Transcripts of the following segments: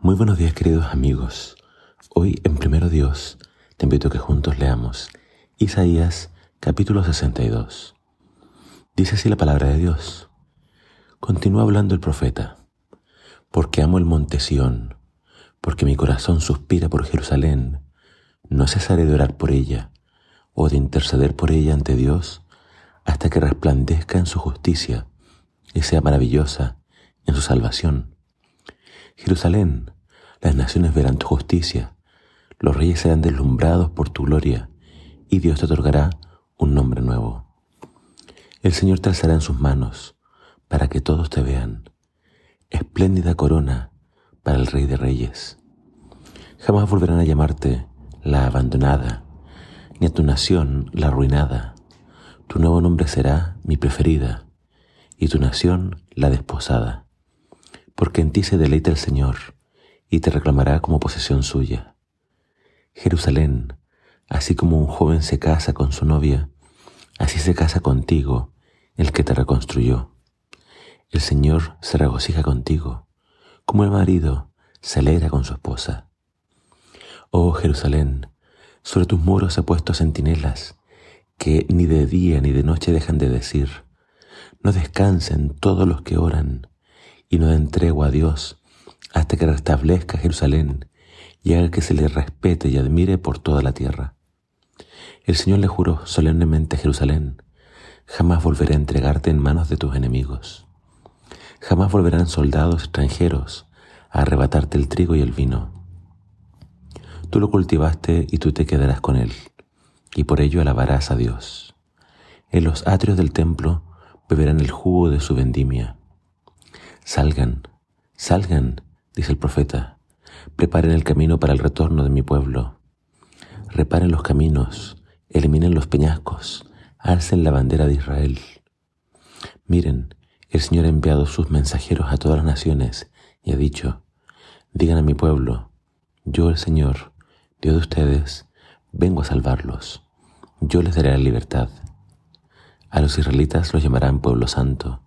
Muy buenos días queridos amigos. Hoy en Primero Dios te invito a que juntos leamos Isaías capítulo 62. Dice así la palabra de Dios. Continúa hablando el profeta. Porque amo el monte Sión, porque mi corazón suspira por Jerusalén, no cesaré de orar por ella o de interceder por ella ante Dios hasta que resplandezca en su justicia y sea maravillosa en su salvación. Jerusalén, las naciones verán tu justicia, los reyes serán deslumbrados por tu gloria, y Dios te otorgará un nombre nuevo. El Señor te alzará en sus manos, para que todos te vean. Espléndida corona para el Rey de Reyes. Jamás volverán a llamarte la abandonada, ni a tu nación la arruinada. Tu nuevo nombre será mi preferida, y tu nación la desposada porque en ti se deleita el Señor y te reclamará como posesión suya. Jerusalén, así como un joven se casa con su novia, así se casa contigo el que te reconstruyó. El Señor se regocija contigo, como el marido se alegra con su esposa. Oh Jerusalén, sobre tus muros he puesto centinelas, que ni de día ni de noche dejan de decir, no descansen todos los que oran, y no den tregua a Dios hasta que restablezca Jerusalén y haga que se le respete y admire por toda la tierra. El Señor le juró solemnemente a Jerusalén, jamás volveré a entregarte en manos de tus enemigos. Jamás volverán soldados extranjeros a arrebatarte el trigo y el vino. Tú lo cultivaste y tú te quedarás con él, y por ello alabarás a Dios. En los atrios del templo beberán el jugo de su vendimia Salgan, salgan, dice el profeta, preparen el camino para el retorno de mi pueblo. Reparen los caminos, eliminen los peñascos, alcen la bandera de Israel. Miren, el Señor ha enviado sus mensajeros a todas las naciones y ha dicho, digan a mi pueblo, yo el Señor, Dios de ustedes, vengo a salvarlos, yo les daré la libertad. A los israelitas los llamarán pueblo santo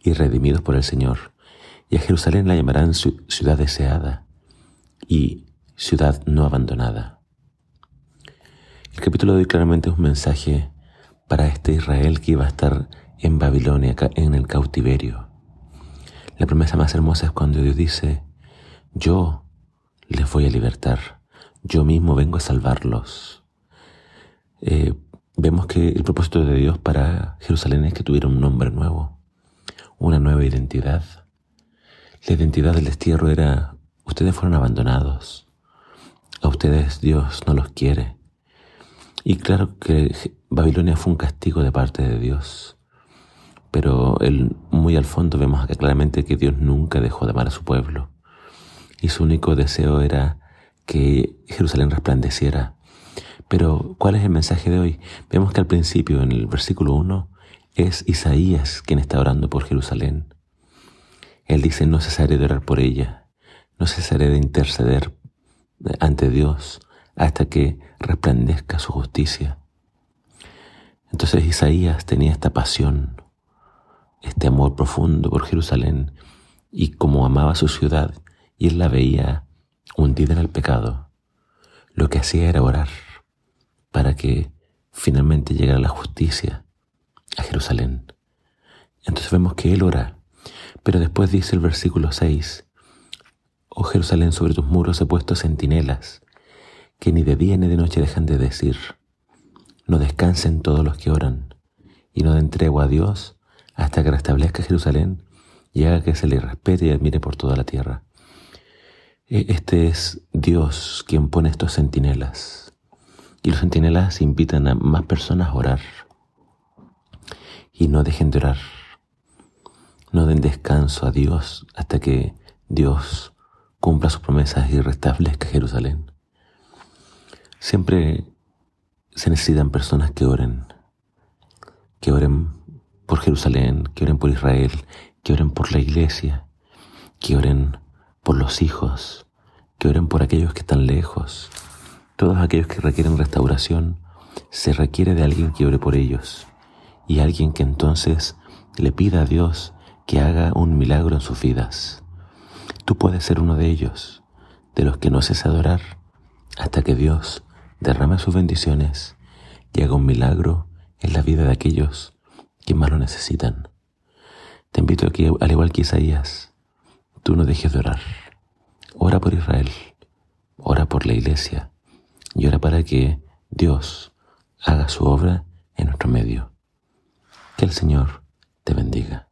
y redimidos por el Señor y a Jerusalén la llamarán ciudad deseada y ciudad no abandonada. El capítulo de hoy claramente es un mensaje para este Israel que iba a estar en Babilonia, en el cautiverio. La promesa más hermosa es cuando Dios dice, yo les voy a libertar, yo mismo vengo a salvarlos. Eh, vemos que el propósito de Dios para Jerusalén es que tuviera un nombre nuevo, una nueva identidad la identidad del destierro era, ustedes fueron abandonados, a ustedes Dios no los quiere. Y claro que Babilonia fue un castigo de parte de Dios, pero muy al fondo vemos claramente que Dios nunca dejó de amar a su pueblo y su único deseo era que Jerusalén resplandeciera. Pero, ¿cuál es el mensaje de hoy? Vemos que al principio, en el versículo 1, es Isaías quien está orando por Jerusalén. Él dice, no cesaré de orar por ella, no cesaré de interceder ante Dios hasta que resplandezca su justicia. Entonces Isaías tenía esta pasión, este amor profundo por Jerusalén y como amaba su ciudad y él la veía hundida en el pecado, lo que hacía era orar para que finalmente llegara la justicia a Jerusalén. Entonces vemos que él ora pero después dice el versículo 6, Oh Jerusalén, sobre tus muros he puesto centinelas, que ni de día ni de noche dejan de decir, no descansen todos los que oran, y no den tregua a Dios hasta que restablezca Jerusalén y haga que se le respete y admire por toda la tierra. E, este es Dios quien pone estos centinelas. Y los centinelas invitan a más personas a orar. Y no dejen de orar. No den descanso a Dios hasta que Dios cumpla sus promesas y restablezca Jerusalén. Siempre se necesitan personas que oren, que oren por Jerusalén, que oren por Israel, que oren por la iglesia, que oren por los hijos, que oren por aquellos que están lejos. Todos aquellos que requieren restauración, se requiere de alguien que ore por ellos y alguien que entonces le pida a Dios que haga un milagro en sus vidas. Tú puedes ser uno de ellos. de los que no cesa de orar hasta que Dios derrame sus bendiciones y haga un milagro en la vida de aquellos que más lo necesitan. Te invito a que, al igual que Isaías, tú no dejes de orar. Ora por Israel, ora por la iglesia y ora para que Dios haga su obra en nuestro medio. Que el Señor te bendiga.